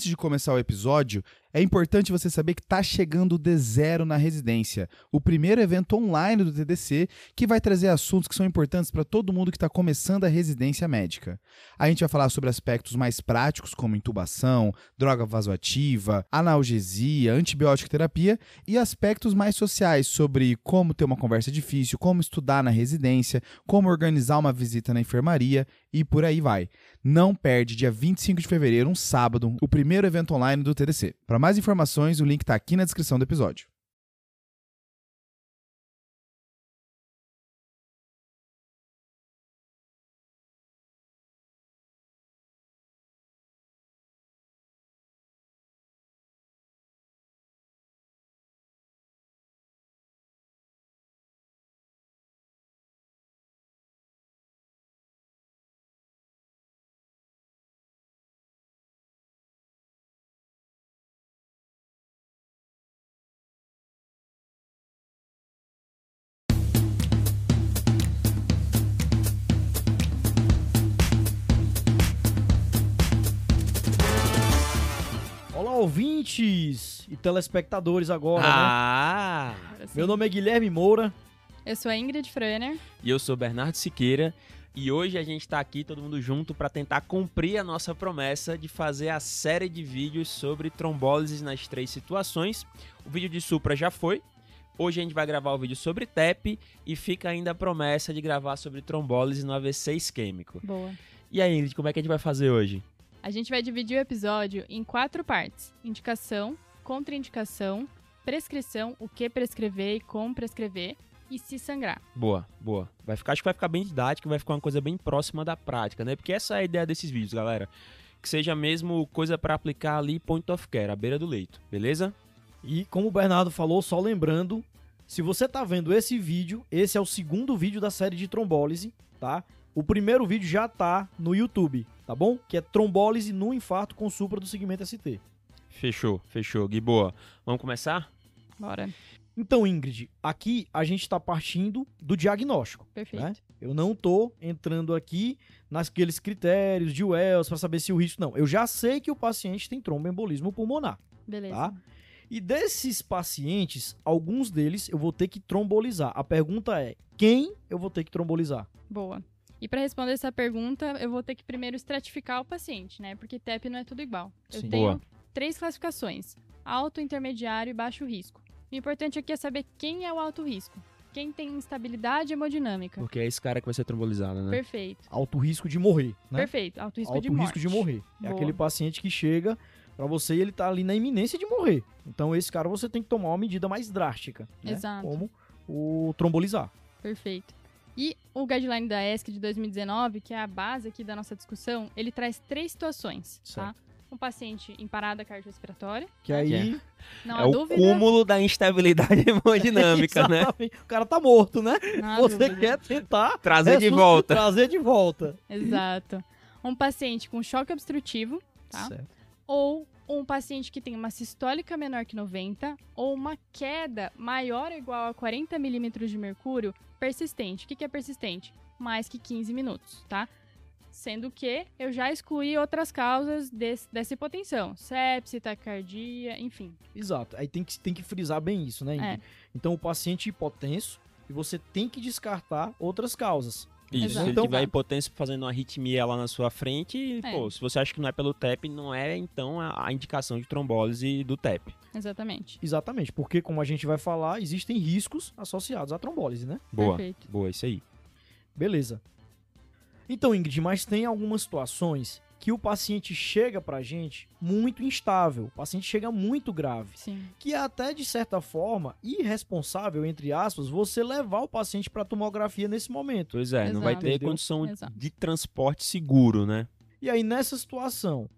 antes de começar o episódio, é importante você saber que está chegando o D0 na residência, o primeiro evento online do TDC que vai trazer assuntos que são importantes para todo mundo que está começando a residência médica. A gente vai falar sobre aspectos mais práticos, como intubação, droga vasoativa, analgesia, antibiótico terapia, e aspectos mais sociais, sobre como ter uma conversa difícil, como estudar na residência, como organizar uma visita na enfermaria e por aí vai. Não perde dia 25 de fevereiro, um sábado, o primeiro evento online do TDC. Para mais informações, o link está aqui na descrição do episódio. Ouvintes e telespectadores agora, né? Ah! Meu nome é Guilherme Moura. Eu sou a Ingrid Fröner. E eu sou Bernardo Siqueira. E hoje a gente tá aqui todo mundo junto para tentar cumprir a nossa promessa de fazer a série de vídeos sobre trombólises nas três situações. O vídeo de Supra já foi. Hoje a gente vai gravar o vídeo sobre TEP e fica ainda a promessa de gravar sobre trombólise no AVC isquêmico. Boa. E aí, Ingrid, como é que a gente vai fazer hoje? A gente vai dividir o episódio em quatro partes: indicação, contraindicação, prescrição, o que prescrever e como prescrever, e se sangrar. Boa, boa. Vai ficar, acho que vai ficar bem didático, vai ficar uma coisa bem próxima da prática, né? Porque essa é a ideia desses vídeos, galera. Que seja mesmo coisa para aplicar ali point of care, à beira do leito, beleza? E como o Bernardo falou, só lembrando, se você tá vendo esse vídeo, esse é o segundo vídeo da série de trombólise, tá? O primeiro vídeo já tá no YouTube, tá bom? Que é trombólise no infarto com supra do segmento ST. Fechou, fechou. Gui, boa. Vamos começar? Bora. Então, Ingrid, aqui a gente tá partindo do diagnóstico. Perfeito. né? Eu não tô entrando aqui naqueles critérios de Wells para saber se o risco não. Eu já sei que o paciente tem tromboembolismo pulmonar. Beleza. Tá? E desses pacientes, alguns deles eu vou ter que trombolizar. A pergunta é: quem eu vou ter que trombolizar? Boa. E para responder essa pergunta, eu vou ter que primeiro estratificar o paciente, né? Porque TEP não é tudo igual. Eu Sim. tenho Boa. três classificações: alto, intermediário e baixo risco. O importante aqui é saber quem é o alto risco. Quem tem instabilidade hemodinâmica. Porque é esse cara que vai ser trombolizado, né? Perfeito. Alto risco de morrer, né? Perfeito. Alto risco Alto de morte. risco de morrer. É Boa. aquele paciente que chega pra você e ele tá ali na iminência de morrer. Então esse cara você tem que tomar uma medida mais drástica, né? Exato. Como o trombolizar. Perfeito. O guideline da ESC de 2019, que é a base aqui da nossa discussão, ele traz três situações, tá? Um paciente em parada cardiorrespiratória, Que aí não é há o dúvida. cúmulo da instabilidade hemodinâmica, né? O cara tá morto, né? não Você dúvida. quer tentar Trazer de volta. Trazer de volta. Exato. Um paciente com choque obstrutivo, tá? Certo. Ou um paciente que tem uma sistólica menor que 90, ou uma queda maior ou igual a 40 milímetros de mercúrio persistente. O que que é persistente? Mais que 15 minutos, tá? Sendo que eu já excluí outras causas desse, dessa hipotensão. Sepse, taquicardia, enfim. Exato. Aí tem que, tem que frisar bem isso, né? É. Então o paciente hipotenso e você tem que descartar outras causas. Isso, Exato. se ele Então- tiver hipotência fazendo uma arritmia lá na sua frente, É. pô, se você acha que não é pelo TEP, não é então a, a indicação de trombólise do TEP. Exatamente. Exatamente, porque como a gente vai falar, existem riscos associados à trombólise, né? Boa, Perfeito. boa, isso aí. Beleza. Então, Ingrid, mas tem algumas situações que o paciente chega pra gente muito instável, o paciente chega muito grave, Sim. que é até de certa forma irresponsável, entre aspas, você levar o paciente pra tomografia nesse momento. Pois é, não vai Exato. ter Entendeu? condição Exato. de transporte seguro, né? E aí nessa situação,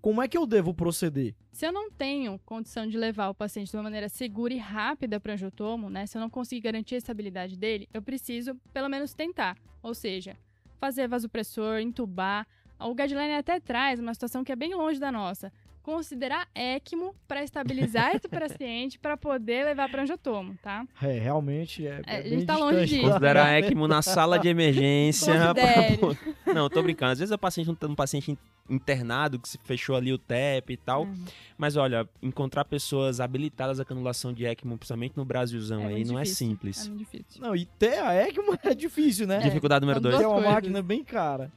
como é que eu devo proceder? Se eu não tenho condição de levar o paciente de uma maneira segura e rápida para angiotomo, né? Se eu não conseguir garantir a estabilidade dele, eu preciso pelo menos tentar. Ou seja, fazer vasopressor, entubar. O guideline até traz uma situação que é bem longe da nossa. considerar ECMO para estabilizar esse paciente para poder levar para angiotomo, tá? É, realmente é, É, é a gente tá longe disso. Considerar ECMO na sala de emergência. Considere. Não, tô brincando. Às vezes o paciente um paciente internado que se fechou ali o TEP e tal. Uhum. Mas olha, encontrar pessoas habilitadas à canulação de ECMO, principalmente no Brasilzão É aí, não difícil. é simples. É muito difícil. Não, e ter a ECMO é difícil, né? Dificuldade número dois. É uma coisas. máquina bem cara.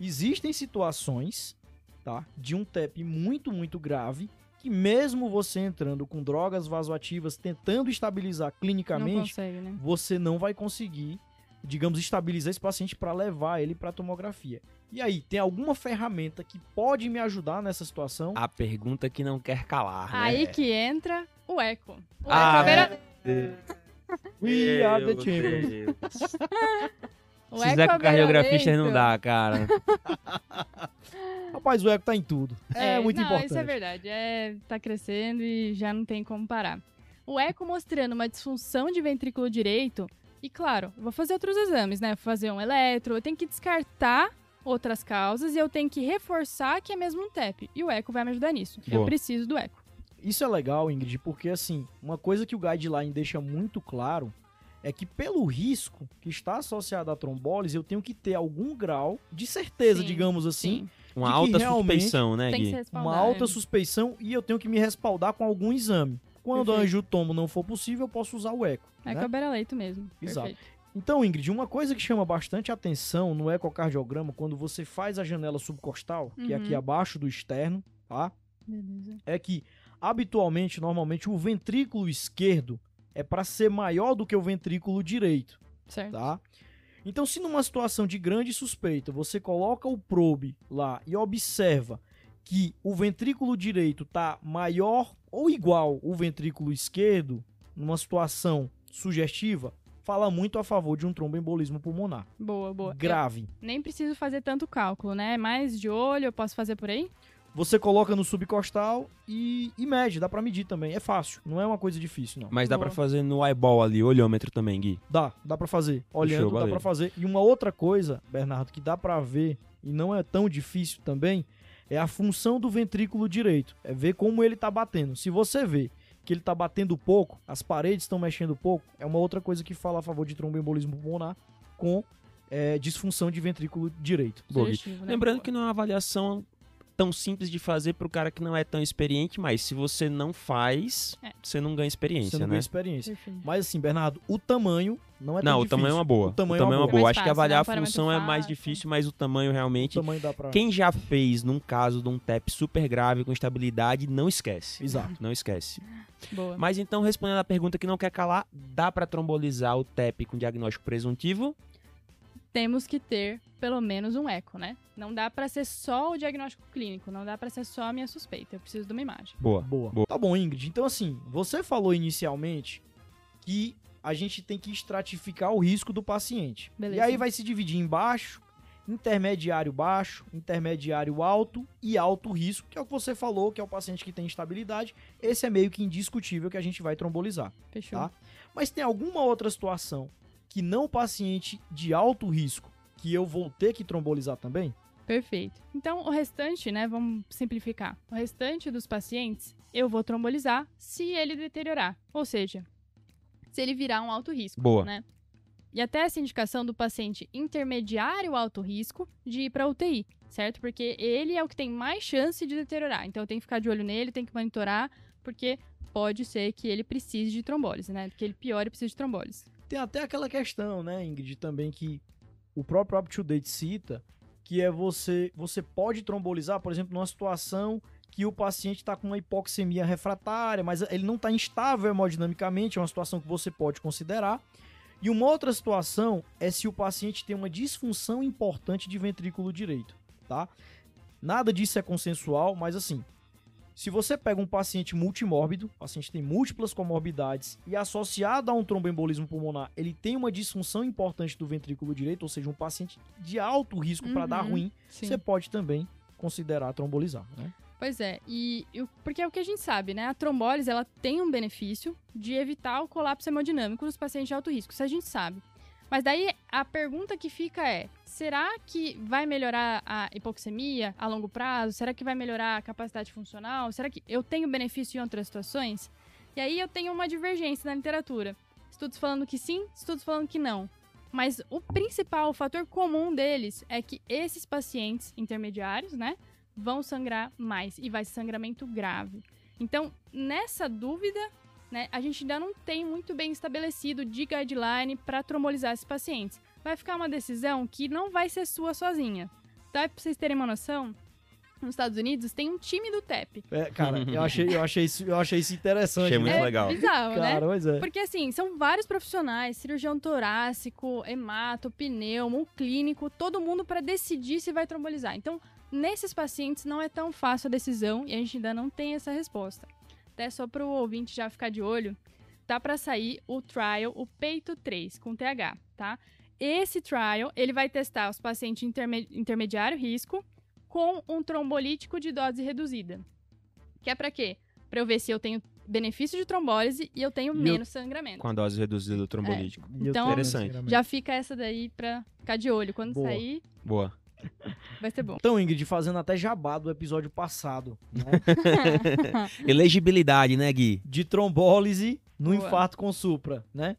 Existem situações, tá? De um TEP muito, muito grave, que mesmo você entrando com drogas vasoativas, tentando estabilizar Não clinicamente, consegue, né? você não vai conseguir, digamos, estabilizar esse paciente para levar ele para tomografia. E aí, tem alguma ferramenta que pode me ajudar nessa situação? A pergunta que não quer calar, né? Aí que entra o eco. O Ah, eco, é We are the Meu champions. O Se eco fizer é com cardiografista beira-leito. não dá, cara. Rapaz, o eco tá em tudo. É, muito não, importante. Isso é verdade. É, tá crescendo e já não tem como parar. O eco mostrando uma disfunção de ventrículo direito. E claro, eu vou fazer outros exames, né? Vou fazer um eletro, eu tenho que descartar outras causas e eu tenho que reforçar que é mesmo um TEP. E o eco vai me ajudar nisso. Eu Boa. preciso do eco. Isso é legal, Ingrid, porque assim, uma coisa que o guideline deixa muito claro é que pelo risco que está associado à trombólise, eu tenho que ter algum grau de certeza, Sim, digamos assim, Sim. Uma alta suspeição, né, Tem que Gui? uma alta suspeição e eu tenho que me respaldar com algum exame. Quando Perfeito. angiotomo não for possível, eu posso usar o eco. É né? que é o beira-leito mesmo. Exato. Perfeito. Então, Ingrid, uma coisa que chama bastante atenção no ecocardiograma, quando você faz a janela subcostal, que é aqui Uhum. abaixo do externo, tá? Beleza. é que habitualmente, normalmente, o ventrículo esquerdo é para ser maior do que o ventrículo direito, Certo. tá? Então, se numa situação de grande suspeita você coloca o probe lá e observa que o ventrículo direito tá maior ou igual o ventrículo esquerdo, numa situação sugestiva, fala muito a favor de um tromboembolismo pulmonar. Boa, boa. Grave. Eu nem preciso fazer tanto cálculo, né? Mais de olho, eu posso fazer por aí? Você coloca no subcostal e, e mede, dá pra medir também. É fácil, não é uma coisa difícil, não. Mas dá Boa. pra fazer no eyeball ali, olhômetro também, Gui. Dá, dá pra fazer. Olhando, Show, dá pra fazer. E uma outra coisa, Bernardo, que dá pra ver e não é tão difícil também, é a função do ventrículo direito. É ver como ele tá batendo. Se você vê que ele tá batendo pouco, as paredes estão mexendo pouco, é uma outra coisa que fala a favor de tromboembolismo pulmonar com é, disfunção de ventrículo direito. Né? Lembrando que não é uma avaliação tão simples de fazer pro cara que não é tão experiente, mas se você não faz, É. você não ganha experiência, Você não né? ganha experiência. Perfeito. Mas assim, Bernardo, o tamanho não é tão Não, o difícil. tamanho é uma boa. O tamanho, é uma boa. boa. Mais Acho que fácil, avaliar né? A função é mais fácil. difícil, mas o tamanho O realmente. tamanho dá pra... Quem já fez num caso de um TEP super grave com estabilidade, não esquece. Exato. Não esquece. Boa. Mas então, respondendo a pergunta que não quer calar, dá pra trombolizar o TEP com diagnóstico presuntivo? Temos que ter pelo menos um eco, né? Não dá pra ser só o diagnóstico clínico, não dá pra ser só a minha suspeita. Eu preciso de uma imagem. Boa. Boa. Boa. Tá bom, Ingrid. Então, assim, você falou inicialmente que a gente tem que estratificar o risco do paciente. Beleza. E aí vai se dividir em baixo, intermediário baixo, intermediário alto e alto risco, que é o que você falou, que é o paciente que tem instabilidade. Esse é meio que indiscutível que a gente vai trombolizar. Fechou. Tá. Mas tem alguma outra situação que não o paciente de alto risco que eu vou ter que trombolizar também? Perfeito. Então, o restante, né? Vamos simplificar. O restante dos pacientes eu vou trombolizar se ele deteriorar. Ou seja, se ele virar um alto risco. Boa. Né? E até essa indicação do paciente intermediário alto risco de ir para UTI, certo? Porque ele é o que tem mais chance de deteriorar. Então eu tenho que ficar de olho nele, tenho que monitorar, porque pode ser que ele precise de trombólise, né? Que ele piore e precise de trombólise. Tem até aquela questão, né, Ingrid, também que o próprio UpToDate cita, que é você, você pode trombolizar, por exemplo, numa situação que o paciente está com uma hipoxemia refratária, mas ele não está instável hemodinamicamente, é uma situação que você pode considerar. E uma outra situação é se o paciente tem uma disfunção importante de ventrículo direito, tá? Nada disso é consensual, mas assim, se você pega um paciente multimórbido, o paciente tem múltiplas comorbidades e associado a um tromboembolismo pulmonar, ele tem uma disfunção importante do ventrículo direito, ou seja, um paciente de alto risco para dar Uhum, ruim, Sim. você pode também considerar trombolizar, né? Pois é, e, e o- porque é o que a gente sabe, né? A trombólise ela tem um benefício de evitar o colapso hemodinâmico nos pacientes de alto risco, isso a gente sabe. Mas daí a pergunta que fica é: será que vai melhorar a hipoxemia a longo prazo? Será que vai melhorar a capacidade funcional? Será que eu tenho benefício em outras situações? E aí eu tenho uma divergência na literatura. Estudos falando que sim, estudos falando que não. Mas o principal, o fator comum deles é que esses pacientes intermediários, né, vão sangrar mais e vai ser sangramento grave. Então, nessa dúvida, né, a gente ainda não tem muito bem estabelecido de guideline para trombolizar esses pacientes. Vai ficar uma decisão que não vai ser sua sozinha. Tá? Para vocês terem uma noção, nos Estados Unidos tem um time do TEP. É, cara, eu achei, eu, achei isso, eu achei isso interessante. Achei muito né? é legal. bizarro, né? Cara, pois é. Porque assim, são vários profissionais, cirurgião torácico, hemato, pneumo, um clínico, todo mundo para decidir se vai trombolizar. Então, nesses pacientes não é tão fácil a decisão e a gente ainda não tem essa resposta. Até só para o ouvinte já ficar de olho, tá para sair o trial, o Peito 3 com TH, tá? Esse trial, ele vai testar os pacientes interme intermediário risco com um trombolítico de dose reduzida. Que é para quê? Para eu ver se eu tenho benefício de trombólise e eu tenho E eu- menos sangramento. Com a dose reduzida do trombolítico. Eu Então, Interessante. Já fica essa daí pra ficar de olho. Quando Boa. sair, Boa. Vai ser bom. Então, Ingrid, fazendo até jabá do episódio passado, né? Elegibilidade, né, Gui? de trombólise no Boa. infarto com supra, né?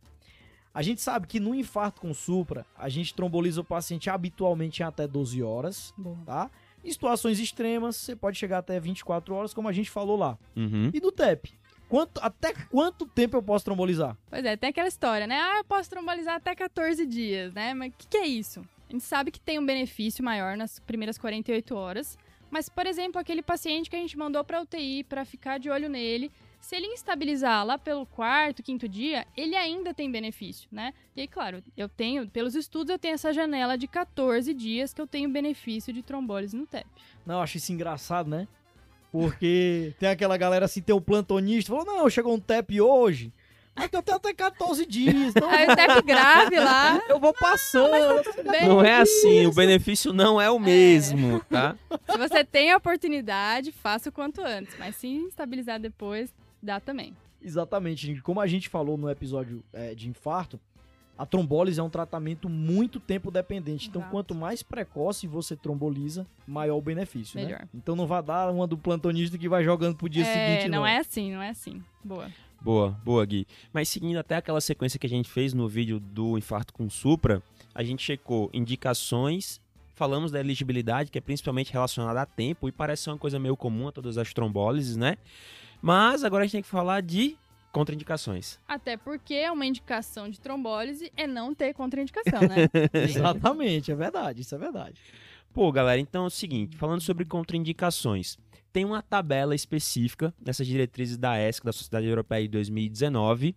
A gente sabe que no infarto com supra, a gente tromboliza o paciente habitualmente em até 12 horas, Bom. tá? Em situações extremas, você pode chegar até 24 horas, como a gente falou lá. Uhum. E no TEP? Quanto, até quanto tempo eu posso trombolizar? Pois é, tem aquela história, né? Ah, eu posso trombolizar até 14 dias, né? Mas o que, que é isso? A gente sabe que tem um benefício maior nas primeiras 48 horas. Mas, por exemplo, aquele paciente que a gente mandou pra UTI pra ficar de olho nele, se ele instabilizar lá pelo quarto, quinto dia, ele ainda tem benefício, né? E aí, claro, eu tenho, pelos estudos, eu tenho essa janela de 14 dias que eu tenho benefício de trombólise no TEP. Não, eu acho isso engraçado, né? Porque tem aquela galera assim, tem o plantonista, falou, não, chegou um TEP hoje, mas eu tenho até 14 dias, então Aí o grave lá, eu vou passando. Não é assim, o benefício não é o mesmo, tá? Se você tem a oportunidade, faça o quanto antes. Mas se instabilizar depois, dá também. Exatamente, gente. Como a gente falou no episódio é, de infarto, a trombólise é um tratamento muito tempo dependente. Então, Exato. quanto mais precoce você tromboliza, maior o benefício, né? Melhor. Então não vai dar uma do plantonista que vai jogando pro dia é, seguinte, não. não é assim, não é assim. Boa. Boa, boa, Gui. Mas seguindo até aquela sequência que a gente fez no vídeo do infarto com supra, a gente checou indicações, falamos da elegibilidade, que é principalmente relacionada a tempo, e parece ser uma coisa meio comum a todas as trombólises, né? Mas agora a gente tem que falar de contraindicações. Até porque uma indicação de trombólise é não ter contraindicação, né? Exatamente, é verdade, isso é verdade. Pô, galera, então é o seguinte, falando sobre contraindicações, tem uma tabela específica nessas diretrizes da ESC, da Sociedade Europeia de 2019,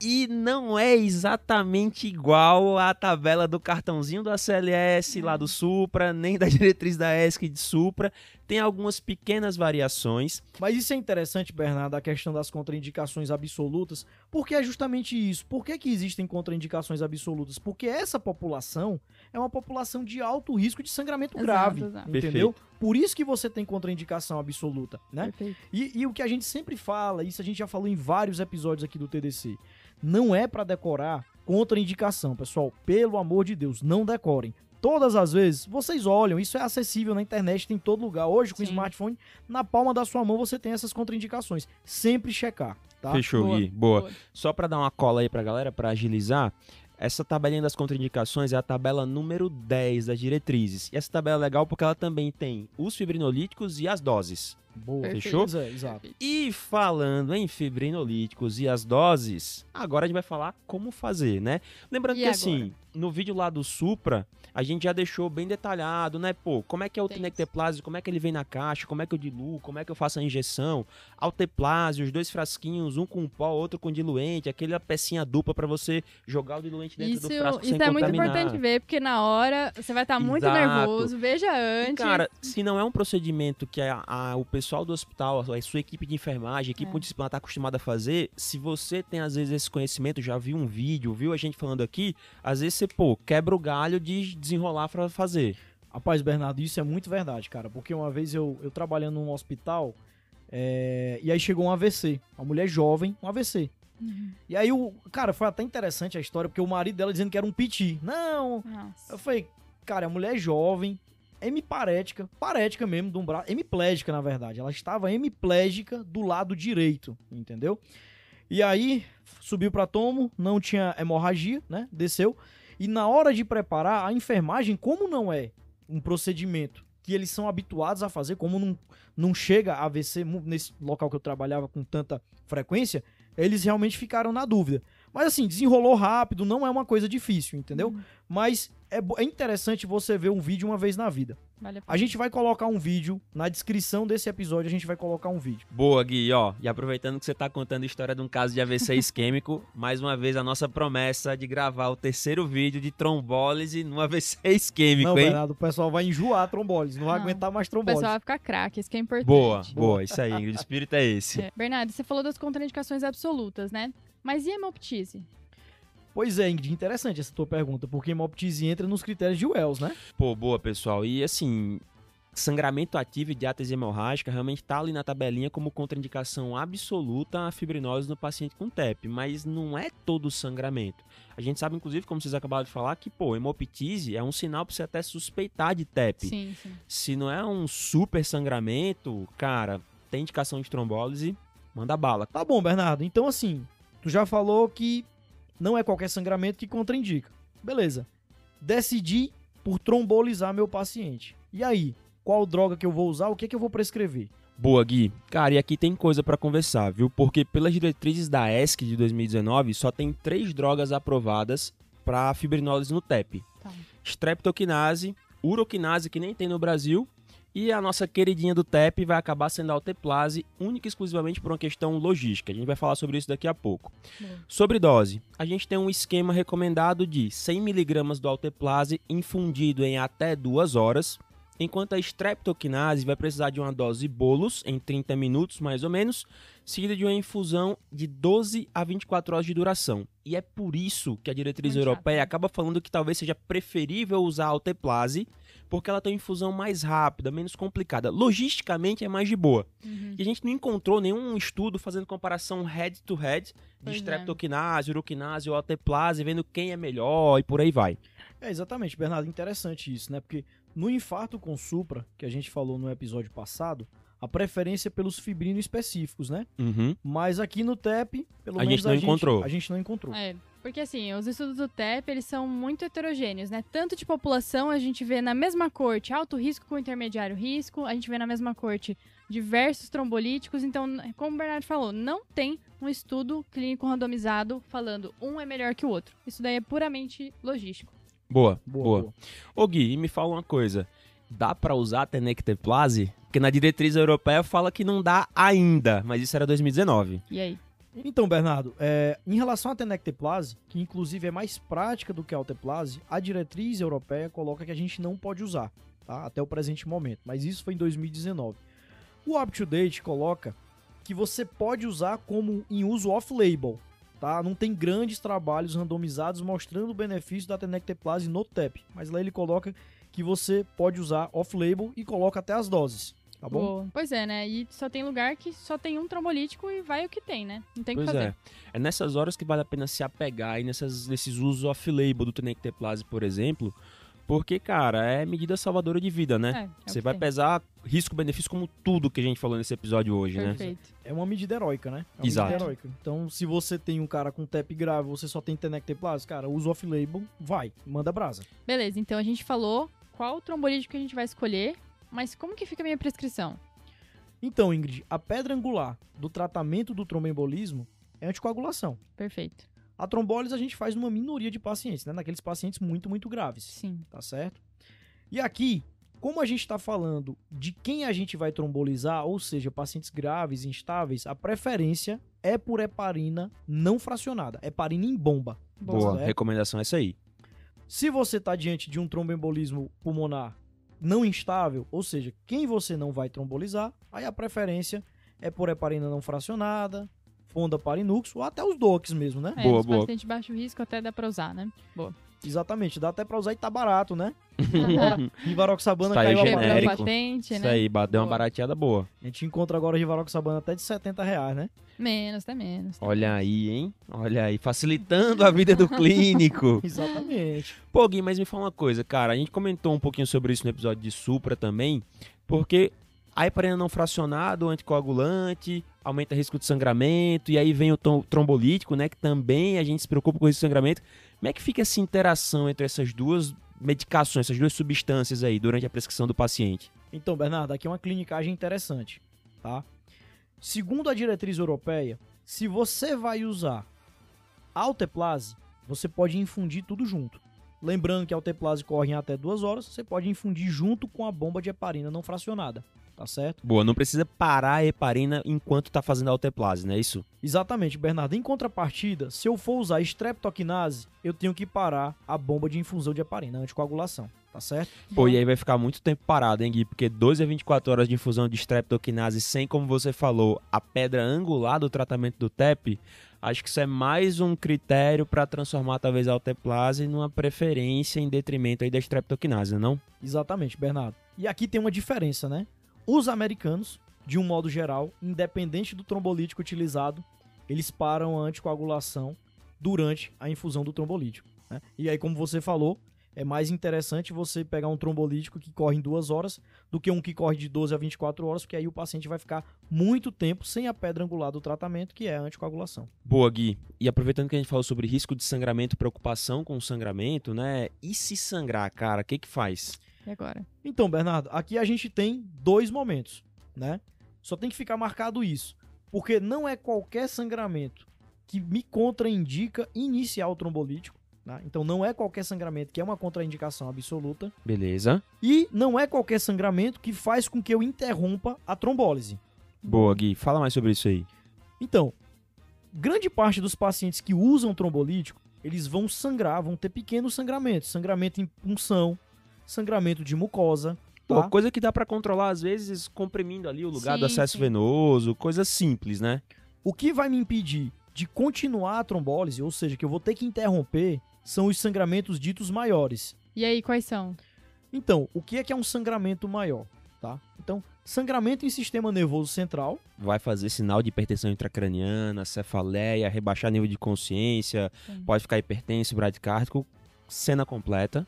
e não é exatamente igual à tabela do cartãozinho do ACLS, lá do Supra, nem da diretriz da ESC de Supra. Tem algumas pequenas variações. Mas isso é interessante, Bernardo, a questão das contraindicações absolutas, porque é justamente isso. Por que, que existem contraindicações absolutas? Porque essa população é uma população de alto risco de sangramento Exato, grave. exato. Entendeu? Por isso que você tem contraindicação absoluta, né? Perfeito. E, e o que a gente sempre fala, isso a gente já falou em vários episódios aqui do TDC, não é pra decorar contraindicação, pessoal. Pelo amor de Deus, não decorem. Todas as vezes, vocês olham, isso é acessível na internet, tem em todo lugar. Hoje, com o Sim. smartphone, na palma da sua mão você tem essas contraindicações. Sempre checar, tá? Fechou, Boa, Gui. Boa. boa. Só para dar uma cola aí pra galera, para agilizar, essa tabelinha das contraindicações é a tabela número 10 das diretrizes. E essa tabela é legal porque ela também tem os fibrinolíticos e as doses. Boa. Fechou? É, exato. E falando em fibrinolíticos e as doses, agora a gente vai falar como fazer, né? Lembrando E que agora? assim, no vídeo lá do Supra, a gente já deixou bem detalhado, né? Pô, como é que é o Tem. tenecteplase, como é que ele vem na caixa, como é que eu diluo, como é que eu faço a injeção, alteplase, os dois frasquinhos, um com pó, outro com diluente, aquela pecinha dupla pra você jogar o diluente dentro Isso, do frasco isso sem é muito contaminar. importante ver, porque na hora você vai estar muito Exato. nervoso. Veja E, antes. Cara, se não é um procedimento que a, a- o pessoal do hospital, a sua equipe de enfermagem, a equipe É. multidisciplinar está acostumada a fazer, se você tem às vezes esse conhecimento, já viu um vídeo, viu a gente falando aqui, às vezes você, pô, quebra o galho de desenrolar pra fazer. Rapaz, Bernardo, isso é muito verdade, cara. Porque uma vez eu, eu trabalhando num hospital, é, e aí chegou um AVC. Uma mulher jovem, um AVC. Uhum. E aí, o cara, foi até interessante a história, porque o marido dela dizendo que era um piti. Não, Nossa. eu falei, cara, a mulher é jovem, hemiparética, parética mesmo, de um braço, hemiplégica, na verdade. Ela estava hemiplégica do lado direito, entendeu? E aí, subiu pra tomo, não tinha hemorragia, né? Desceu. E na hora de preparar, a enfermagem, como não é um procedimento que eles são habituados a fazer, como não, não chega a AVC nesse local que eu trabalhava com tanta frequência, eles realmente ficaram na dúvida. Mas assim, desenrolou rápido, não é uma coisa difícil, entendeu? Uhum. Mas é, é interessante você ver um vídeo uma vez na vida. Vale a pena. A gente vai colocar um vídeo, na descrição desse episódio a gente vai colocar um vídeo. Boa, Gui, ó. E aproveitando que você tá contando a história de um caso de AVC isquêmico, mais uma vez a nossa promessa de gravar o terceiro vídeo de trombólise no AVC isquêmico, não, hein? Bernardo, o pessoal vai enjoar a trombólise, não vai Não. aguentar mais O trombólise. pessoal vai ficar craque, isso que é importante. Boa, boa, isso aí, Ingrid. O espírito é esse. É. Bernardo, você falou das contraindicações absolutas, né? Mas e a hemoptise? Pois é, Ingrid, interessante essa tua pergunta, porque hemoptise entra nos critérios de Wells, né? Pô, boa, pessoal. E assim, sangramento ativo e diátese hemorrágica realmente tá ali na tabelinha como contraindicação absoluta à fibrinose no paciente com TEP, mas não é todo sangramento. A gente sabe, inclusive, como vocês acabaram de falar, que, pô, hemoptise é um sinal pra você até suspeitar de TEP. Sim, sim. Se não é um super sangramento, cara, tem indicação de trombólise, manda bala. Tá bom, Bernardo. Então, assim, tu já falou que não é qualquer sangramento que contraindica. Beleza. Decidi por trombolizar meu paciente. E aí? Qual droga que eu vou usar? O que, que eu vou prescrever? Boa, Gui. Cara, e aqui tem coisa pra conversar, viu? Porque pelas diretrizes da ESC de 2019, só tem três drogas aprovadas pra fibrinólise no TEP. Tá. Streptokinase, uroquinase, que nem tem no Brasil, e a nossa queridinha do TEP vai acabar sendo a alteplase, única e exclusivamente por uma questão logística. A gente vai falar sobre isso daqui a pouco. Boa. Sobre dose, a gente tem um esquema recomendado de 100mg do alteplase infundido em até duas horas, enquanto a streptokinase vai precisar de uma dose bolos em 30 minutos mais ou menos, seguida de uma infusão de 12 a 24 horas de duração. E é por isso que a diretriz europeia rápido. acaba falando que talvez seja preferível usar a alteplase, porque ela tem uma infusão mais rápida, menos complicada. Logisticamente é mais de boa. Uhum. E a gente não encontrou nenhum estudo fazendo comparação head to head de é. streptokinase, uroquinase ou alteplase, vendo quem é melhor e por aí vai. É, exatamente, Bernardo. Interessante isso, né? Porque no infarto com supra, que a gente falou no episódio passado, a preferência é pelos fibrinos específicos, né? Uhum. Mas aqui no TEP, pelo A menos gente não encontrou. A gente não encontrou. É, porque assim, os estudos do TEP, eles são muito heterogêneos, né? Tanto de população, a gente vê na mesma corte alto risco com intermediário risco, a gente vê na mesma corte diversos trombolíticos, então, como o Bernardo falou, não tem um estudo clínico randomizado falando um é melhor que o outro. Isso daí é puramente logístico. Boa, Boa, boa. boa. Ô Gui, e me fala uma coisa. Dá pra usar a tenecteplase? Porque na diretriz europeia fala que não dá ainda, mas isso era 2019. E aí? Então, Bernardo, é, em relação à tenecteplase, que inclusive é mais prática do que a alteplase, a diretriz europeia coloca que a gente não pode usar, tá? Até o presente momento. Mas isso foi em 2019. O UpToDate coloca que você pode usar como em uso off-label, tá? Não tem grandes trabalhos randomizados mostrando o benefício da tenecteplase no TEP, mas lá ele coloca que você pode usar off-label e coloca até as doses, tá bom? Boa. Pois é, né? E só tem lugar que só tem um trombolítico e vai o que tem, né? Não tem o que Pois fazer. é. É nessas horas que vale a pena se apegar aí nessas, nesses usos off-label do tenecteplase, por exemplo, porque, cara, é medida salvadora de vida, né? É, é Você vai tem. pesar risco-benefício como tudo que a gente falou nesse episódio hoje, né? Perfeito. É uma medida heróica, né? É uma Exato. medida heróica. Então, se você tem um cara com TEP grave, você só tem tenecteplase, cara, usa off-label, vai, manda brasa. Beleza, então a gente falou qual trombolítico que a gente vai escolher, mas como que fica a minha prescrição? Então, Ingrid, a pedra angular do tratamento do tromboembolismo é anticoagulação. Perfeito. A trombólise a gente faz numa minoria de pacientes, né? Naqueles pacientes muito, muito graves, Sim. tá certo? E aqui, como a gente está falando de quem a gente vai trombolizar, ou seja, pacientes graves, instáveis, a preferência é por heparina não fracionada, heparina em bomba. Boa, certo? recomendação é essa aí. Se você está diante de um tromboembolismo pulmonar não instável, ou seja, quem você não vai trombolizar, aí a preferência é por heparina não fracionada, fonda parinux ou até os DOCs mesmo, né? É, Boa, boa. pacientes de baixo risco até dá pra usar, né? Boa. Exatamente, dá até pra usar e tá barato, né? Agora, Rivaroxabana Está caiu a Quebrou a genérico. patente. Isso né? aí, bateu uma Boa. barateada boa. A gente encontra agora Rivaroxabana até de 70 reais, né? Menos, tá menos. Olha aí, hein? Olha aí, facilitando a vida do clínico. Exatamente. Pô, Gui, mas me fala uma coisa, cara. A gente comentou um pouquinho sobre isso no episódio de Supra também, porque a heparina não fracionada, o anticoagulante, aumenta o risco de sangramento, e aí vem o trombolítico, né, que também a gente se preocupa com o risco de sangramento. Como é que fica essa interação entre essas duas medicações, essas duas substâncias aí, durante a prescrição do paciente? Então, Bernardo, aqui é uma clinicagem interessante, tá? Segundo a diretriz europeia, se você vai usar alteplase, você pode infundir tudo junto. Lembrando que a alteplase corre em até duas horas, você pode infundir junto com a bomba de heparina não fracionada, tá certo? Boa, não precisa parar a heparina enquanto tá fazendo a alteplase, não é isso? Exatamente, Bernardo. Em contrapartida, se eu for usar streptokinase, eu tenho que parar a bomba de infusão de heparina, anticoagulação, tá certo? Pô, e aí vai ficar muito tempo parado, hein, Gui? Porque 12 a 24 horas de infusão de streptokinase sem, como você falou, a pedra angular do tratamento do TEP, acho que isso é mais um critério para transformar talvez a alteplase numa preferência em detrimento aí da streptokinase, não? Exatamente, Bernardo. E aqui tem uma diferença, né? Os americanos, de um modo geral, independente do trombolítico utilizado, eles param a anticoagulação durante a infusão do trombolítico. né? E aí, como você falou, é mais interessante você pegar um trombolítico que corre em duas horas do que um que corre de 12 a 24 horas, porque aí o paciente vai ficar muito tempo sem a pedra angular do tratamento, que é a anticoagulação. Boa, Gui. E aproveitando que a gente falou sobre risco de sangramento, preocupação com o sangramento, né? E se sangrar, cara, o que que faz? E agora? Então, Bernardo, aqui a gente tem dois momentos, né? Só tem que ficar marcado isso, porque não é qualquer sangramento que me contraindica iniciar o trombolítico, né? Então não é qualquer sangramento que é uma contraindicação absoluta Beleza. e não é qualquer sangramento que faz com que eu interrompa a trombólise. Boa, Gui. Fala mais sobre isso aí. Então, grande parte dos pacientes que usam trombolítico, eles vão sangrar, vão ter pequenos sangramentos, sangramento em punção, sangramento de mucosa, Pô, tá? coisa que dá pra controlar às vezes comprimindo ali o lugar do Sim, acesso sim. venoso, coisa simples, né? O que vai me impedir de continuar a trombólise, ou seja, que eu vou ter que interromper, são os sangramentos ditos maiores. E aí, quais são? Então, o que é que é um sangramento maior, tá? Então, sangramento em sistema nervoso central, Vai fazer sinal de hipertensão intracraniana, cefaleia, rebaixar nível de consciência, Sim. pode ficar hipertenso, bradicárdico, cena completa.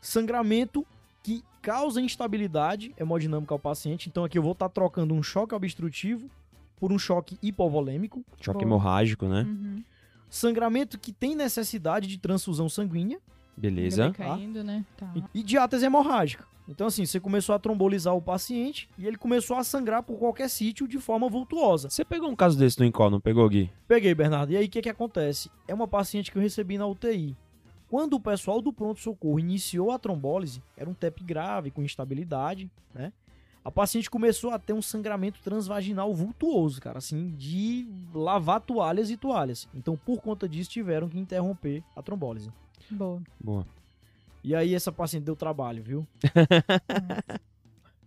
Sangramento que causa instabilidade hemodinâmica ao paciente. Então, aqui eu vou estar trocando um choque obstrutivo por um choque hipovolêmico. Choque hemorrágico, né? Uhum. Sangramento que tem necessidade de transfusão sanguínea Beleza. Caindo, né? Tá. e, e diátese hemorrágica. Então, assim, você começou a trombolizar o paciente e ele começou a sangrar por qualquer sítio de forma vultuosa. Você pegou um caso desse no Incol, não pegou, Gui? Peguei, Bernardo. E aí, o que, que acontece? É uma paciente que eu recebi na UTI. Quando o pessoal do pronto-socorro iniciou a trombólise, era um TEP grave, com instabilidade, né? A paciente começou a ter um sangramento transvaginal vultuoso, cara, assim, de lavar toalhas e toalhas. Então, por conta disso, tiveram que interromper a trombólise. Boa. Boa. E aí, essa paciente deu trabalho, viu?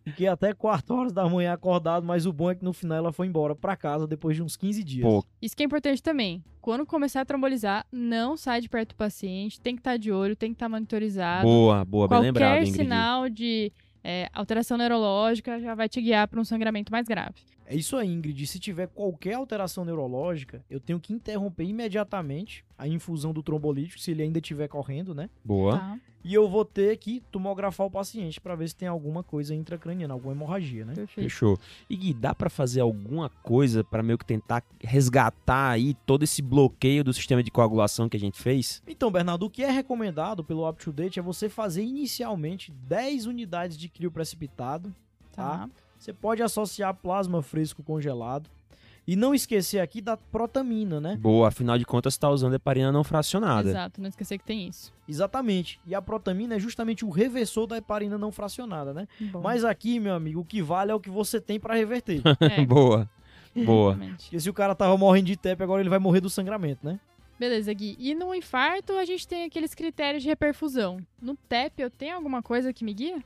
Fiquei até 4 horas da manhã acordado, mas o bom é que no final ela foi embora pra casa depois de uns 15 dias. Pô, Isso que é importante também. Quando começar a trombolizar, não sai de perto do paciente, tem que estar de olho, tem que estar monitorizado. boa, boa, bem Qualquer lembrado, Ingrid. sinal de é, alteração neurológica já vai te guiar para um sangramento mais grave. É isso aí, Ingrid. Se tiver qualquer alteração neurológica, eu tenho que interromper imediatamente a infusão do trombolítico, se ele ainda estiver correndo, né? Boa. Tá? E eu vou ter que tomografar o paciente para ver se tem alguma coisa intracraniana, alguma hemorragia, né? Perfeito. Fechou. E Gui, dá pra fazer alguma coisa pra meio que tentar resgatar aí todo esse bloqueio do sistema de coagulação que a gente fez? Então, Bernardo, o que é recomendado pelo UpToDate é você fazer inicialmente 10 unidades de crio precipitado, Tá. Você pode associar plasma fresco congelado. E não esquecer aqui da protamina, né? Boa, afinal de contas tá usando heparina não fracionada. Exato, não esquecer que tem isso. Exatamente. E a protamina é justamente o reversor da heparina não fracionada, né? Bom. Mas aqui, meu amigo, o que vale é o que você tem pra reverter. É, Boa. Boa. Porque se o cara tava morrendo de TEP, agora ele vai morrer do sangramento, né? Beleza, Gui. E no infarto, a gente tem aqueles critérios de reperfusão. No TEP, eu tenho alguma coisa que me guia?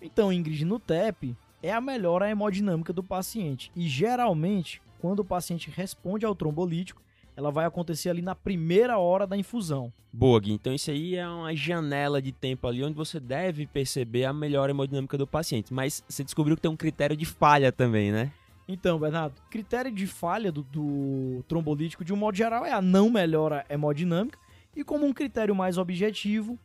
Então, Ingrid, no TEP é a melhora hemodinâmica do paciente. E geralmente, quando o paciente responde ao trombolítico, ela vai acontecer ali na primeira hora da infusão. Boa, Gui. Então isso aí é uma janela de tempo ali onde você deve perceber a melhor hemodinâmica do paciente. Mas você descobriu que tem um critério de falha também, né? Então, Bernardo, critério de falha do, do trombolítico, de um modo geral, é a não melhora hemodinâmica. E como um critério mais objetivo,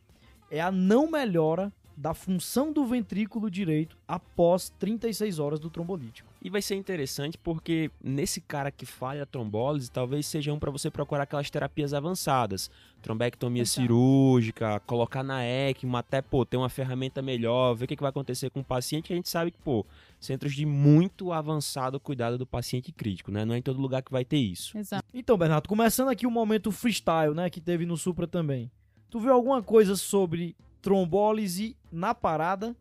é a não melhora da função do ventrículo direito após 36 horas do trombolítico. E vai ser interessante porque nesse cara que falha a trombólise, talvez seja um para você procurar aquelas terapias avançadas. Trombectomia Exato. cirúrgica, colocar na ECMO, até, pô, ter uma ferramenta melhor, ver o que, que vai acontecer com o paciente. A gente sabe que, pô, centros de muito avançado cuidado do paciente crítico, né? Não é em todo lugar que vai ter isso. Exato. Então, Bernardo, começando aqui o momento freestyle, né, que teve no Supra também. Tu viu alguma coisa sobre trombólise na parada?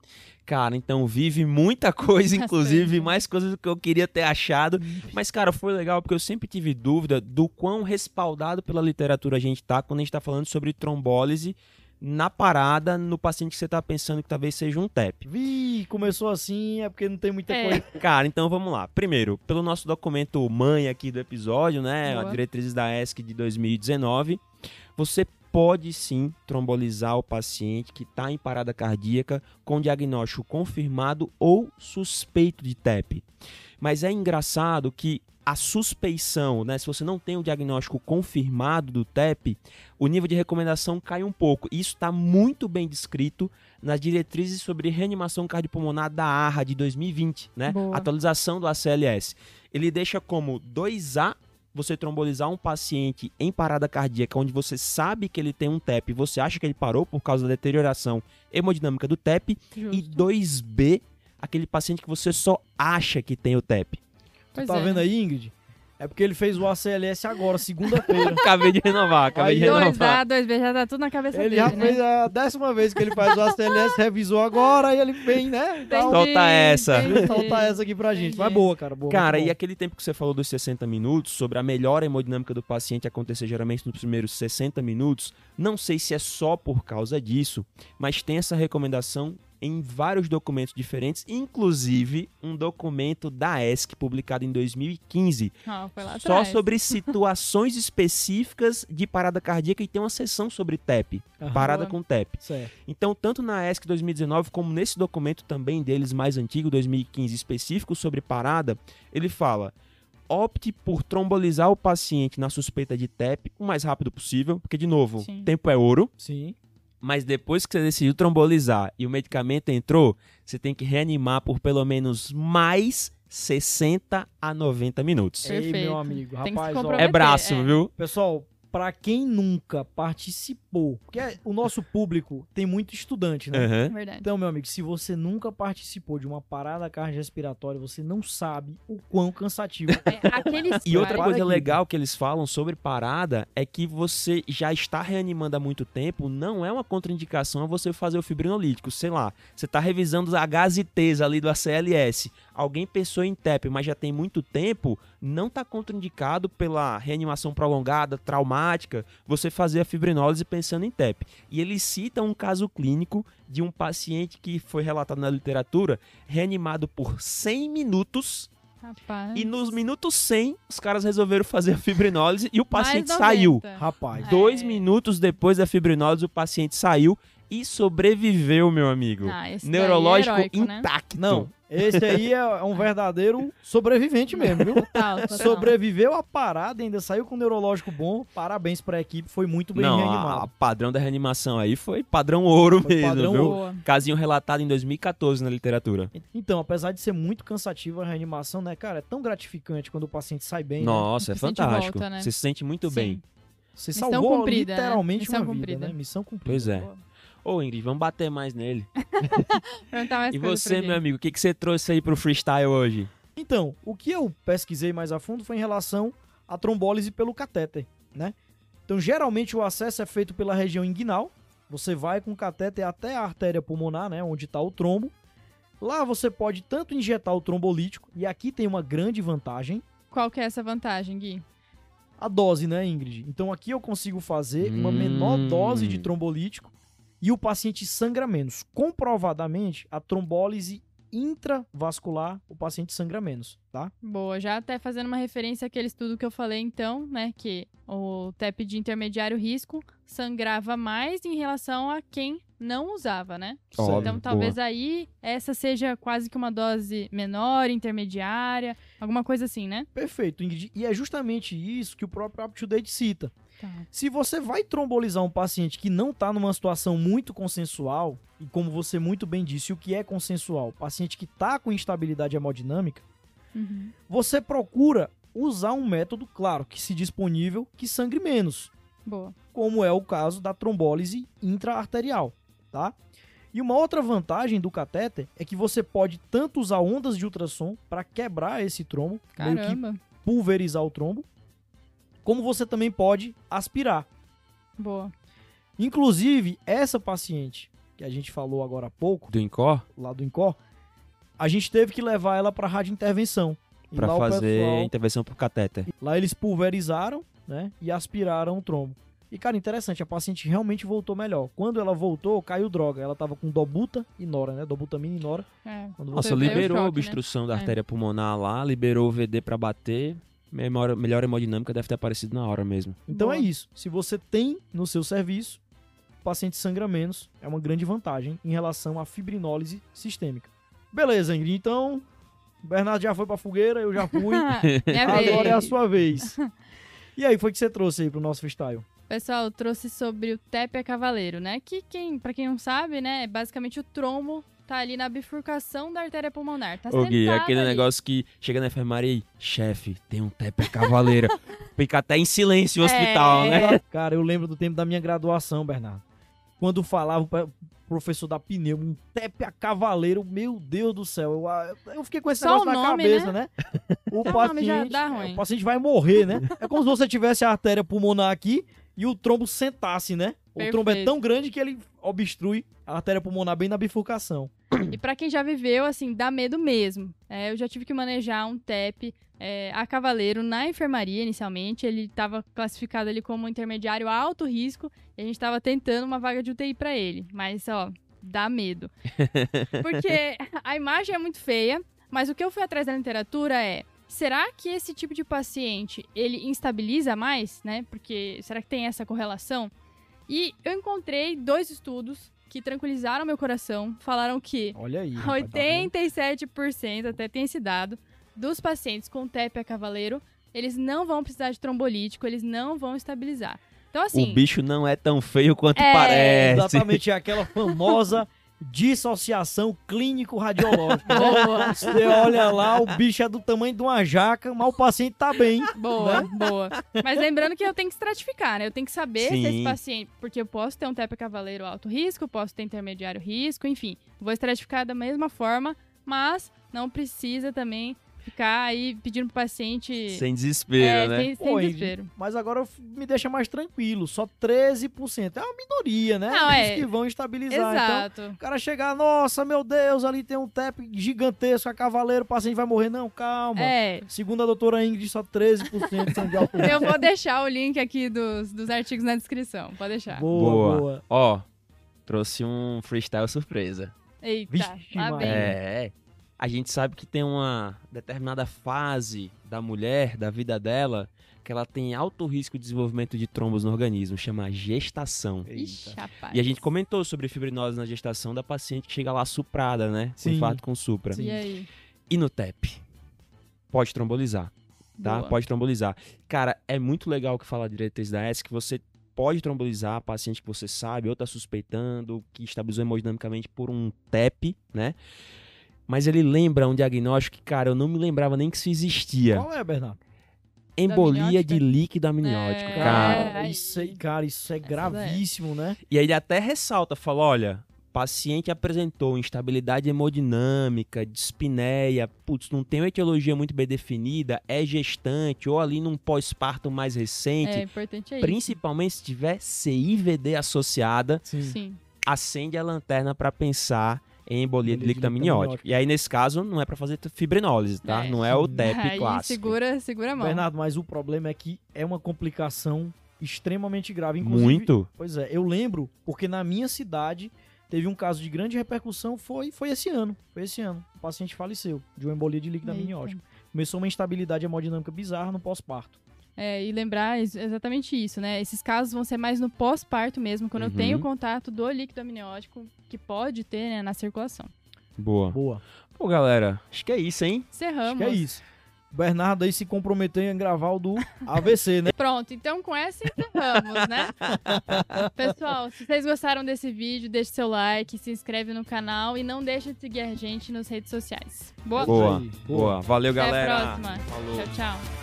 Cara, então vive muita coisa, inclusive mais coisas do que eu queria ter achado. Mas, cara, foi legal porque eu sempre tive dúvida do quão respaldado pela literatura a gente tá quando a gente tá falando sobre trombólise na parada no paciente que você tá pensando que talvez seja um TEP. Vi, começou assim, é porque não tem muita É. coisa. Cara, então vamos lá. Primeiro, pelo nosso documento mãe aqui do episódio, né? Boa. A diretrizes da ESC de 2019, você pode sim trombolizar o paciente que está em parada cardíaca com diagnóstico confirmado ou suspeito de TEP. Mas é engraçado que a suspeição, né? Se você não tem o diagnóstico confirmado do TEP, o nível de recomendação cai um pouco. Isso está muito bem descrito nas diretrizes sobre reanimação cardiopulmonar da ARRA de 2020, né? Boa. Atualização do ACLS. Ele deixa como 2A você trombolizar um paciente em parada cardíaca onde você sabe que ele tem um TEP e você acha que ele parou por causa da deterioração hemodinâmica do TEP e Justo. 2B, aquele paciente que você só acha que tem o TEP. Pois tá é. vendo aí, Ingrid? É porque ele fez o ACLS agora, segunda-feira. Acabei de renovar, acabei Aí, de dois renovar. 2A, 2B, já tá tudo na cabeça ele dele, já né? fez a décima vez que ele faz o ACLS, revisou agora e ele vem, né? Dá um- Solta essa. entendi. Solta essa aqui pra gente. Vai Entendi. boa, cara. Boa, Cara, e aquele tempo que você falou dos 60 minutos, sobre a melhor hemodinâmica do paciente acontecer geralmente nos primeiros 60 minutos, não sei se é só por causa disso, mas tem essa recomendação em vários documentos diferentes, inclusive um documento da ESC publicado em 2015, Ó, foi lá só atrás. sobre situações específicas de parada cardíaca e tem uma seção sobre TEP, Aham. parada com TEP. Certo. Então, tanto na ESC 2019 como nesse documento também deles mais antigo, 2015, específico sobre parada, ele fala: opte por trombolizar o paciente na suspeita de TEP o mais rápido possível, porque de novo, Sim. tempo é ouro, Sim. Mas depois que você decidiu trombolizar e o medicamento entrou, você tem que reanimar por pelo menos mais 60 a 90 minutos. Ei, Perfeito. meu amigo. Tem que se Rapaz, ó. É braço, é. viu? Pessoal, pra quem nunca participou, porque é- o nosso público tem muito estudante, né? Verdade. Então, meu amigo, se você nunca participou de uma parada cardiorrespiratória, você não sabe o quão cansativo É, aqueles E outra coisa aqui. legal que eles falam sobre parada é que você já está reanimando há muito tempo, não é uma contraindicação a você fazer o fibrinolítico. Sei lá, você está revisando e Ts ali do ACLS. Alguém pensou em TEP, mas já tem muito tempo, não está contraindicado pela reanimação prolongada, traumática, você fazer a fibrinólise pensando em TEP. E eles citam um caso clínico de um paciente que foi relatado na literatura, reanimado por 100 minutos Rapaz. e nos minutos 100, os caras resolveram fazer a fibrinólise e o paciente 90. saiu. Rapaz, É. Dois minutos depois da fibrinólise, o paciente saiu e sobreviveu, meu amigo. Ah, é Neurológico heróico, né? intacto. não, esse aí é um verdadeiro sobrevivente mesmo, viu? Total, total. Sobreviveu a parada, ainda saiu com um neurológico bom. Parabéns pra equipe, foi muito bem Não, a, a reanimado. padrão da reanimação aí foi padrão ouro Foi mesmo, padrão viu? Boa. Casinho relatado em 2014 na literatura. Então, apesar de ser muito cansativa a reanimação, né, cara, é tão gratificante quando o paciente sai bem. né? Nossa, é Se sente fantástico. volta, né? Você se sente muito Sim. bem. Você Missão salvou cumprida, né? literalmente Missão uma cumprida. vida, né? Missão cumprida. Pois é. Ô, Ingrid, vamos bater mais nele. Mais E você, meu amigo, o que, que você trouxe aí pro freestyle hoje? Então, o que eu pesquisei mais a fundo foi em relação à trombólise pelo catéter, né? Então, geralmente o acesso é feito pela região inguinal. Você vai com o catéter até a artéria pulmonar, né, onde está o trombo. Lá você pode tanto injetar o trombolítico, e aqui tem uma grande vantagem, Qual que é essa vantagem, Gui? a dose, né, Ingrid? Então aqui eu consigo fazer uma Hum. menor dose de trombolítico e o paciente sangra menos. Comprovadamente, a trombólise intravascular, o paciente sangra menos, tá? Boa, já até fazendo uma referência àquele estudo que eu falei então, né, que o TEP de intermediário risco sangrava mais em relação a quem não usava, né? Óbvio, então boa. talvez aí essa seja quase que uma dose menor, intermediária, alguma coisa assim, né? Perfeito, Ingrid. E é justamente isso que o próprio UpToDate cita. Tá. Se você vai trombolizar um paciente que não está numa situação muito consensual, e como você muito bem disse, o que é consensual? Paciente que está com instabilidade hemodinâmica, Uhum. você procura usar um método, claro, que se disponível, que sangre menos, Boa. como é o caso da trombólise intraarterial, tá? E uma outra vantagem do catéter é que você pode tanto usar ondas de ultrassom para quebrar esse trombo, meio que Caramba. pulverizar o trombo, como você também pode aspirar. Boa. Inclusive, essa paciente que a gente falou agora há pouco, Do Incor? lá do INCOR, a gente teve que levar ela para rádio intervenção. E o fazer pessoal- intervenção por catéter. Lá eles pulverizaram, né, e aspiraram o trombo. E cara, interessante, a paciente realmente voltou melhor. Quando ela voltou, caiu droga. Ela tava com dobuta e nora, né? Dobutamina e nora. É. Quando Nossa, liberou a choque, né? obstrução da É. artéria pulmonar lá, liberou o VD pra bater. Melhor, melhor hemodinâmica deve ter aparecido na hora mesmo. Então Boa. é isso. Se você tem no seu serviço, o paciente sangra menos, é uma grande vantagem em relação à fibrinólise sistêmica. Beleza, Ingrid. Então, o Bernardo já foi pra fogueira, eu já fui. Agora é a sua vez. E aí, foi que você trouxe aí pro nosso freestyle? Pessoal, eu trouxe sobre o TEP a cavaleiro, né? Que quem, para quem não sabe, né, é basicamente o trombo tá ali na bifurcação da artéria pulmonar. Tá Ô Gui, é aquele ali. negócio que chega na enfermaria e, chefe, tem um tepe a cavaleira. Fica até em silêncio o É. hospital, né? Cara, eu lembro do tempo da minha graduação, Bernardo. Quando falava o professor da pneu, um tepe a cavaleiro, meu Deus do céu. Eu, ah, eu fiquei com esse Só negócio o na nome, cabeça, né? O Só o nome já dá ruim. o paciente vai morrer, né? É como se você tivesse a artéria pulmonar aqui e o trombo sentasse, né? O trombo é Perfeito. tão grande que ele obstrui a artéria pulmonar bem na bifurcação. E pra quem já viveu, assim, dá medo mesmo. É, eu já tive que manejar um TEP é, a cavaleiro na enfermaria inicialmente. Ele estava classificado ali como um intermediário alto risco e a gente estava tentando uma vaga de UTI pra ele. Mas, ó, dá medo. Porque a imagem é muito feia, mas o que eu fui atrás da literatura é. Será que esse tipo de paciente ele instabiliza mais, né? Porque será que tem essa correlação? E eu encontrei dois estudos que tranquilizaram meu coração, falaram que Olha aí. rapaz, tá vendo? 87%, até tem esse dado, dos pacientes com TEP a cavaleiro, eles não vão precisar de trombolítico, eles não vão estabilizar. Então, assim, O bicho não é tão feio quanto É, parece. Exatamente, é aquela famosa dissociação clínico-radiológica. boa, Você olha lá, o bicho é do tamanho de uma jaca, mas o paciente tá bem. boa, Né? boa. Mas lembrando que eu tenho que estratificar, né? Eu tenho que saber se Sim. esse paciente... Porque eu posso ter um TEP cavaleiro alto risco, posso ter intermediário risco, enfim. Vou estratificar da mesma forma, mas não precisa também ficar aí pedindo pro paciente... Sem desespero, é, né? sem, sem Pô, desespero. Mas agora me deixa mais tranquilo, só 13%. É uma minoria, né? Não, é. que vão estabilizar. Então, Exato. o cara chegar, nossa, meu Deus, ali tem um TEP gigantesco, a cavaleiro, o paciente vai morrer. Não, calma. É, Segundo a doutora Ingrid, só 13% de sangue de alto risco. Eu vou deixar o link aqui dos, dos artigos na descrição. Pode deixar. Boa, Boa. boa. Ó, trouxe um freestyle surpresa. Eita, Vixe, lá vem. É, a gente sabe que tem uma determinada fase da mulher, da vida dela, que ela tem alto risco de desenvolvimento de trombos no organismo, chama gestação. Ixi. E a gente comentou sobre fibrinose na gestação da paciente que chega lá suprada, né? Com Sim. infarto com supra. E aí? E no TEP? Pode trombolizar, tá? Boa. Pode trombolizar. Cara, é muito legal que fala a diretriz da S que você pode trombolizar paciente que você sabe ou tá suspeitando, que estabilizou hemodinamicamente por um TEP, né? Mas ele lembra um diagnóstico que, cara, eu não me lembrava nem que isso existia. Qual é, Bernardo? Embolia de líquido amniótico, É. cara. Cara, isso aí, cara, isso é gravíssimo, né? E aí ele até ressalta, fala, olha, paciente apresentou instabilidade hemodinâmica, dispneia, putz, não tem uma etiologia muito bem definida, é gestante ou ali num pós-parto mais recente, É, importante é isso. principalmente se tiver CIVD associada, Sim. acende a lanterna para pensar em embolia de líquido amniótico. E aí nesse caso não é para fazer fibrinólise, tá? É. Não é o TEP Aí clássico. segura, segura a mão. Bernardo, mas o problema é que é uma complicação extremamente grave. Inclusive, Muito. Pois é, eu lembro, porque na minha cidade teve um caso de grande repercussão, foi, foi esse ano. Foi esse ano. O paciente faleceu de uma embolia de líquido Eita. amniótico. Começou uma instabilidade hemodinâmica bizarra no pós-parto. É, e lembrar ex- exatamente isso, né? Esses casos vão ser mais no pós-parto mesmo, quando eu Uhum. tenho contato do líquido amniótico que pode ter né, na circulação. Boa. Boa. Pô, galera, acho que é isso, hein? Encerramos. Acho que é isso. O Bernardo aí se comprometeu em gravar o do AVC, né? Pronto, então com essa encerramos, né? Pessoal, se vocês gostaram desse vídeo, deixe seu like, se inscreve no canal e não deixe de seguir a gente nas redes sociais. Boa, Boa. aí, Boa. Valeu, Até a galera. próxima. Falou. tchau, tchau.